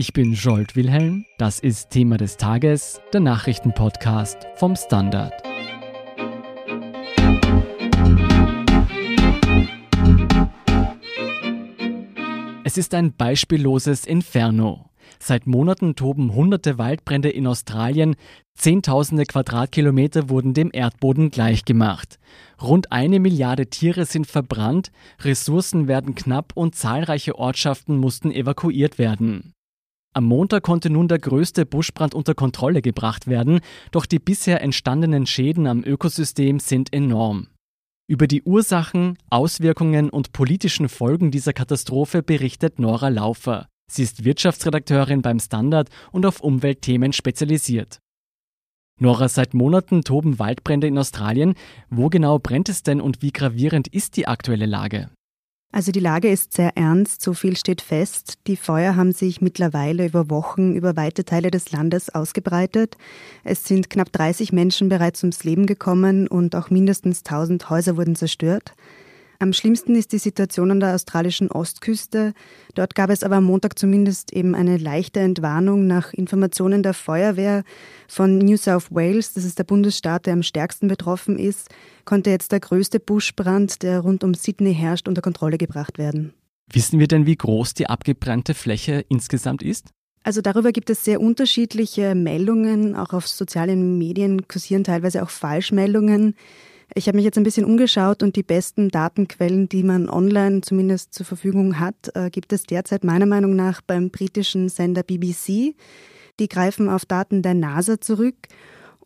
Ich bin Jolt Wilhelm. Das ist Thema des Tages, der Nachrichtenpodcast vom Standard. Es ist ein beispielloses Inferno. Seit Monaten toben hunderte Waldbrände in Australien, zehntausende Quadratkilometer wurden dem Erdboden gleichgemacht. Rund eine Milliarde Tiere sind verbrannt, Ressourcen werden knapp und zahlreiche Ortschaften mussten evakuiert werden. Am Montag konnte nun der größte Buschbrand unter Kontrolle gebracht werden, doch die bisher entstandenen Schäden am Ökosystem sind enorm. Über die Ursachen, Auswirkungen und politischen Folgen dieser Katastrophe berichtet Nora Laufer. Sie ist Wirtschaftsredakteurin beim Standard und auf Umweltthemen spezialisiert. Nora, seit Monaten toben Waldbrände in Australien. Wo genau brennt es denn und wie gravierend ist die aktuelle Lage? Also die Lage ist sehr ernst, so viel steht fest. Die Feuer haben sich mittlerweile über Wochen über weite Teile des Landes ausgebreitet. Es sind knapp 30 Menschen bereits ums Leben gekommen und auch mindestens 1000 Häuser wurden zerstört. Am schlimmsten ist die Situation an der australischen Ostküste. Dort gab es aber am Montag zumindest eben eine leichte Entwarnung nach Informationen der Feuerwehr von New South Wales. Das ist der Bundesstaat, der am stärksten betroffen ist, konnte jetzt der größte Buschbrand, der rund um Sydney herrscht, unter Kontrolle gebracht werden. Wissen wir denn, wie groß die abgebrannte Fläche insgesamt ist? Also darüber gibt es sehr unterschiedliche Meldungen. Auch auf sozialen Medien kursieren teilweise auch Falschmeldungen. Ich habe mich jetzt ein bisschen umgeschaut und die besten Datenquellen, die man online zumindest zur Verfügung hat, äh, gibt es derzeit meiner Meinung nach beim britischen Sender BBC. Die greifen auf Daten der NASA zurück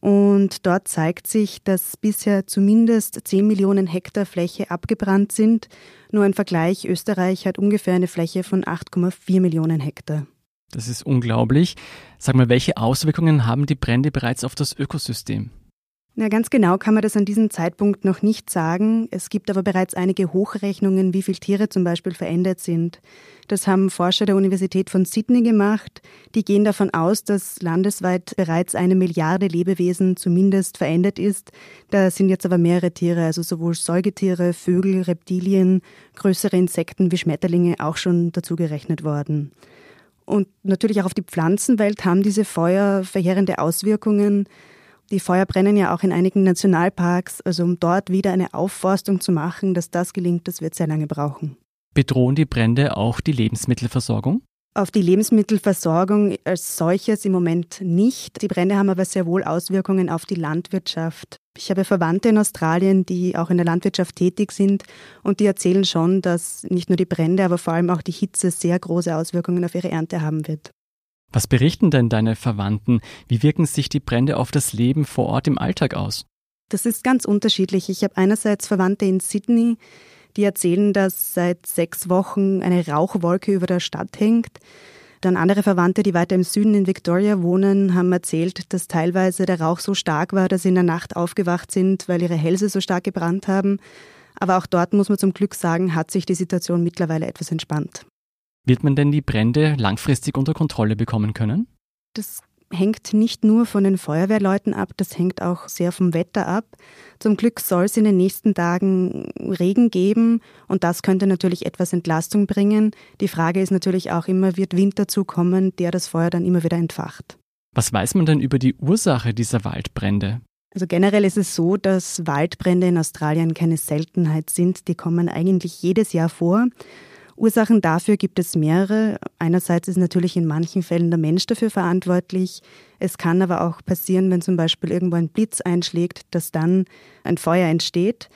und dort zeigt sich, dass bisher zumindest 10 Millionen Hektar Fläche abgebrannt sind. Nur ein Vergleich, Österreich hat ungefähr eine Fläche von 8,4 Millionen Hektar. Das ist unglaublich. Sag mal, welche Auswirkungen haben die Brände bereits auf das Ökosystem? Na, ganz genau kann man das an diesem Zeitpunkt noch nicht sagen. Es gibt aber bereits einige Hochrechnungen, wie viele Tiere zum Beispiel verändert sind. Das haben Forscher der Universität von Sydney gemacht. Die gehen davon aus, dass landesweit bereits eine Milliarde Lebewesen zumindest verändert ist. Da sind jetzt aber mehrere Tiere, also sowohl Säugetiere, Vögel, Reptilien, größere Insekten wie Schmetterlinge auch schon dazugerechnet worden. Und natürlich auch auf die Pflanzenwelt haben diese Feuer verheerende Auswirkungen. Die Feuer brennen ja auch in einigen Nationalparks, also um dort wieder eine Aufforstung zu machen, dass das gelingt, das wird sehr lange brauchen. Bedrohen die Brände auch die Lebensmittelversorgung? Auf die Lebensmittelversorgung als solches im Moment nicht. Die Brände haben aber sehr wohl Auswirkungen auf die Landwirtschaft. Ich habe Verwandte in Australien, die auch in der Landwirtschaft tätig sind und die erzählen schon, dass nicht nur die Brände, aber vor allem auch die Hitze sehr große Auswirkungen auf ihre Ernte haben wird. Was berichten denn deine Verwandten? Wie wirken sich die Brände auf das Leben vor Ort im Alltag aus? Das ist ganz unterschiedlich. Ich habe einerseits Verwandte in Sydney, die erzählen, dass seit sechs Wochen eine Rauchwolke über der Stadt hängt. Dann andere Verwandte, die weiter im Süden in Victoria wohnen, haben erzählt, dass teilweise der Rauch so stark war, dass sie in der Nacht aufgewacht sind, weil ihre Hälse so stark gebrannt haben. Aber auch dort muss man zum Glück sagen, hat sich die Situation mittlerweile etwas entspannt. Wird man denn die Brände langfristig unter Kontrolle bekommen können? Das hängt nicht nur von den Feuerwehrleuten ab, das hängt auch sehr vom Wetter ab. Zum Glück soll es in den nächsten Tagen Regen geben und das könnte natürlich etwas Entlastung bringen. Die Frage ist natürlich auch immer, wird Wind dazukommen, der das Feuer dann immer wieder entfacht. Was weiß man denn über die Ursache dieser Waldbrände? Also generell ist es so, dass Waldbrände in Australien keine Seltenheit sind. Die kommen eigentlich jedes Jahr vor. Ursachen dafür gibt es mehrere. Einerseits ist natürlich in manchen Fällen der Mensch dafür verantwortlich. Es kann aber auch passieren, wenn zum Beispiel irgendwo ein Blitz einschlägt, dass dann ein Feuer entsteht.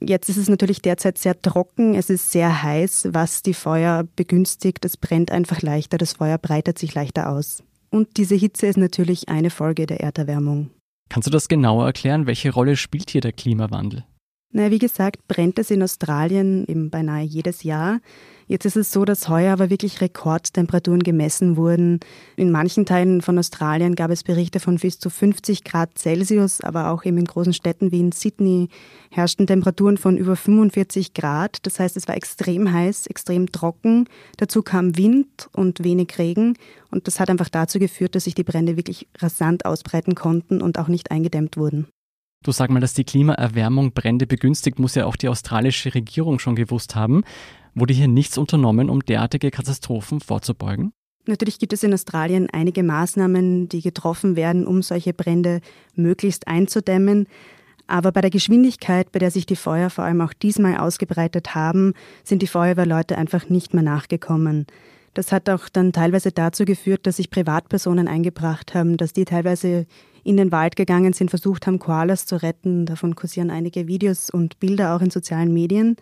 Jetzt ist es natürlich derzeit sehr trocken, es ist sehr heiß, was die Feuer begünstigt. Es brennt einfach leichter, das Feuer breitet sich leichter aus. Und diese Hitze ist natürlich eine Folge der Erderwärmung. Kannst du das genauer erklären? Welche Rolle spielt hier der Klimawandel? Na, wie gesagt, brennt es in Australien eben beinahe jedes Jahr. Jetzt ist es so, dass heuer aber wirklich Rekordtemperaturen gemessen wurden. In manchen Teilen von Australien gab es Berichte von bis zu 50 Grad Celsius, aber auch eben in großen Städten wie in Sydney herrschten Temperaturen von über 45 Grad. Das heißt, es war extrem heiß, extrem trocken. Dazu kam Wind und wenig Regen. Und das hat einfach dazu geführt, dass sich die Brände wirklich rasant ausbreiten konnten und auch nicht eingedämmt wurden. Du sag mal, dass die Klimaerwärmung Brände begünstigt, muss ja auch die australische Regierung schon gewusst haben. Wurde hier nichts unternommen, um derartige Katastrophen vorzubeugen? Natürlich gibt es in Australien einige Maßnahmen, die getroffen werden, um solche Brände möglichst einzudämmen. Aber bei der Geschwindigkeit, bei der sich die Feuer vor allem auch diesmal ausgebreitet haben, sind die Feuerwehrleute einfach nicht mehr nachgekommen. Das hat auch dann teilweise dazu geführt, dass sich Privatpersonen eingebracht haben, dass die teilweise in den Wald gegangen sind, versucht haben, Koalas zu retten. Davon kursieren einige Videos und Bilder auch in sozialen Medien.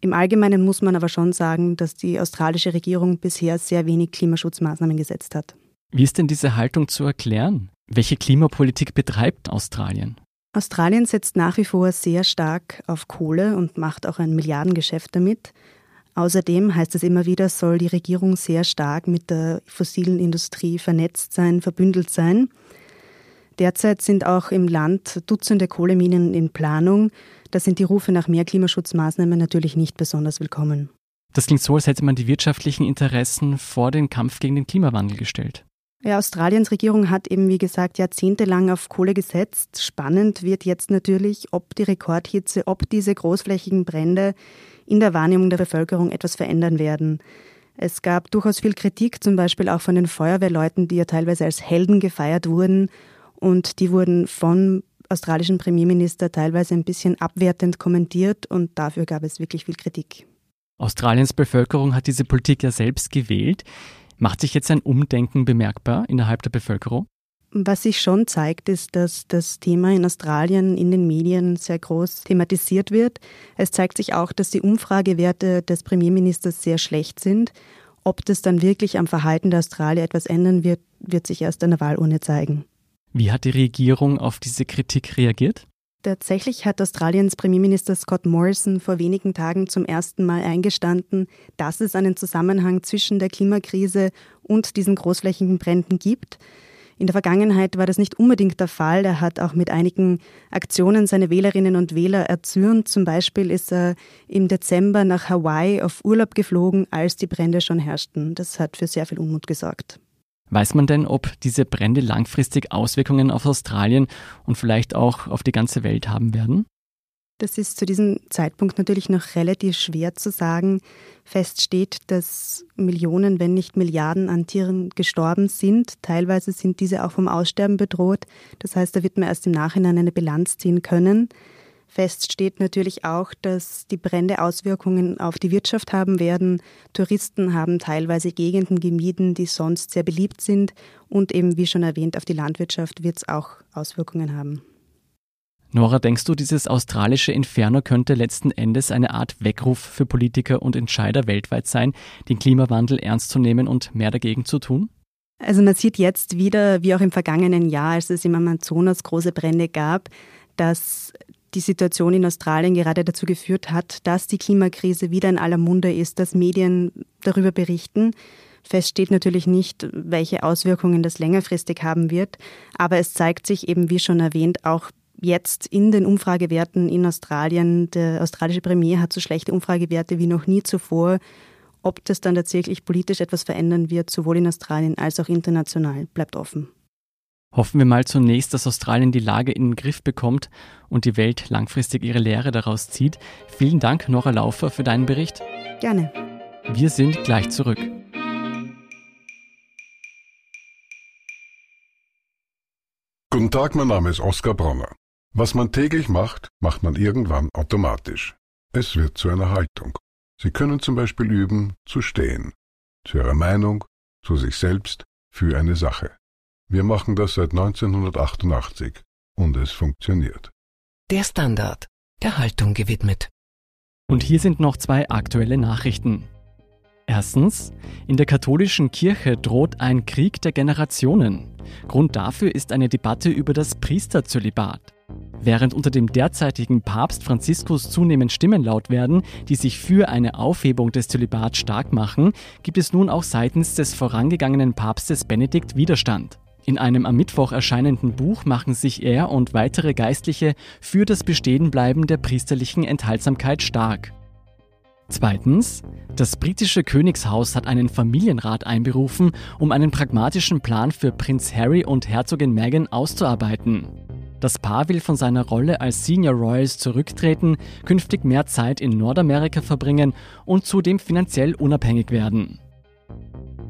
Im Allgemeinen muss man aber schon sagen, dass die australische Regierung bisher sehr wenig Klimaschutzmaßnahmen gesetzt hat. Wie ist denn diese Haltung zu erklären? Welche Klimapolitik betreibt Australien? Australien setzt nach wie vor sehr stark auf Kohle und macht auch ein Milliardengeschäft damit. Außerdem heißt es immer wieder, soll die Regierung sehr stark mit der fossilen Industrie vernetzt sein, verbündelt sein. Derzeit sind auch im Land Dutzende Kohleminen in Planung. Da sind die Rufe nach mehr Klimaschutzmaßnahmen natürlich nicht besonders willkommen. Das klingt so, als hätte man die wirtschaftlichen Interessen vor den Kampf gegen den Klimawandel gestellt. Ja, Australiens Regierung hat eben, wie gesagt, jahrzehntelang auf Kohle gesetzt. Spannend wird jetzt natürlich, ob die Rekordhitze, ob diese großflächigen Brände in der Wahrnehmung der Bevölkerung etwas verändern werden. Es gab durchaus viel Kritik, zum Beispiel auch von den Feuerwehrleuten, die ja teilweise als Helden gefeiert wurden. Und die wurden vom australischen Premierminister teilweise ein bisschen abwertend kommentiert und dafür gab es wirklich viel Kritik. Australiens Bevölkerung hat diese Politik ja selbst gewählt. Macht sich jetzt ein Umdenken bemerkbar innerhalb der Bevölkerung? Was sich schon zeigt, ist, dass das Thema in Australien in den Medien sehr groß thematisiert wird. Es zeigt sich auch, dass die Umfragewerte des Premierministers sehr schlecht sind. Ob das dann wirklich am Verhalten der Australier etwas ändern wird, wird sich erst an der Wahlurne zeigen. Wie hat die Regierung auf diese Kritik reagiert? Tatsächlich hat Australiens Premierminister Scott Morrison vor wenigen Tagen zum ersten Mal eingestanden, dass es einen Zusammenhang zwischen der Klimakrise und diesen großflächigen Bränden gibt. In der Vergangenheit war das nicht unbedingt der Fall. Er hat auch mit einigen Aktionen seine Wählerinnen und Wähler erzürnt. Zum Beispiel ist er im Dezember nach Hawaii auf Urlaub geflogen, als die Brände schon herrschten. Das hat für sehr viel Unmut gesorgt. Weiß man denn, ob diese Brände langfristig Auswirkungen auf Australien und vielleicht auch auf die ganze Welt haben werden? Das ist zu diesem Zeitpunkt natürlich noch relativ schwer zu sagen. Fest steht, dass Millionen, wenn nicht Milliarden an Tieren gestorben sind. Teilweise sind diese auch vom Aussterben bedroht. Das heißt, da wird man erst im Nachhinein eine Bilanz ziehen können. Fest steht natürlich auch, dass die Brände Auswirkungen auf die Wirtschaft haben werden. Touristen haben teilweise Gegenden gemieden, die sonst sehr beliebt sind. Und eben, wie schon erwähnt, auf die Landwirtschaft wird es auch Auswirkungen haben. Nora, denkst du, dieses australische Inferno könnte letzten Endes eine Art Weckruf für Politiker und Entscheider weltweit sein, den Klimawandel ernst zu nehmen und mehr dagegen zu tun? Also man sieht jetzt wieder, wie auch im vergangenen Jahr, als es im Amazonas große Brände gab, dass die Situation in Australien gerade dazu geführt hat, dass die Klimakrise wieder in aller Munde ist, dass Medien darüber berichten. Fest steht natürlich nicht, welche Auswirkungen das längerfristig haben wird, aber es zeigt sich eben, wie schon erwähnt, auch jetzt in den Umfragewerten in Australien. Der australische Premier hat so schlechte Umfragewerte wie noch nie zuvor. Ob das dann tatsächlich politisch etwas verändern wird, sowohl in Australien als auch international, bleibt offen. Hoffen wir mal zunächst, dass Australien die Lage in den Griff bekommt und die Welt langfristig ihre Lehre daraus zieht. Vielen Dank, Nora Laufer, für deinen Bericht. Gerne. Wir sind gleich zurück. Guten Tag, mein Name ist Oskar Bronner. Was man täglich macht, macht man irgendwann automatisch. Es wird zu einer Haltung. Sie können zum Beispiel üben, zu stehen. Zu Ihrer Meinung, zu sich selbst, für eine Sache. Wir machen das seit 1988 und es funktioniert. Der Standard, der Haltung gewidmet. Und hier sind noch zwei aktuelle Nachrichten. Erstens, in der katholischen Kirche droht ein Krieg der Generationen. Grund dafür ist eine Debatte über das Priesterzölibat. Während unter dem derzeitigen Papst Franziskus zunehmend Stimmen laut werden, die sich für eine Aufhebung des Zölibats stark machen, gibt es nun auch seitens des vorangegangenen Papstes Benedikt Widerstand. In einem am Mittwoch erscheinenden Buch machen sich er und weitere Geistliche für das Bestehenbleiben der priesterlichen Enthaltsamkeit stark. Zweitens, das britische Königshaus hat einen Familienrat einberufen, um einen pragmatischen Plan für Prinz Harry und Herzogin Meghan auszuarbeiten. Das Paar will von seiner Rolle als Senior Royals zurücktreten, künftig mehr Zeit in Nordamerika verbringen und zudem finanziell unabhängig werden.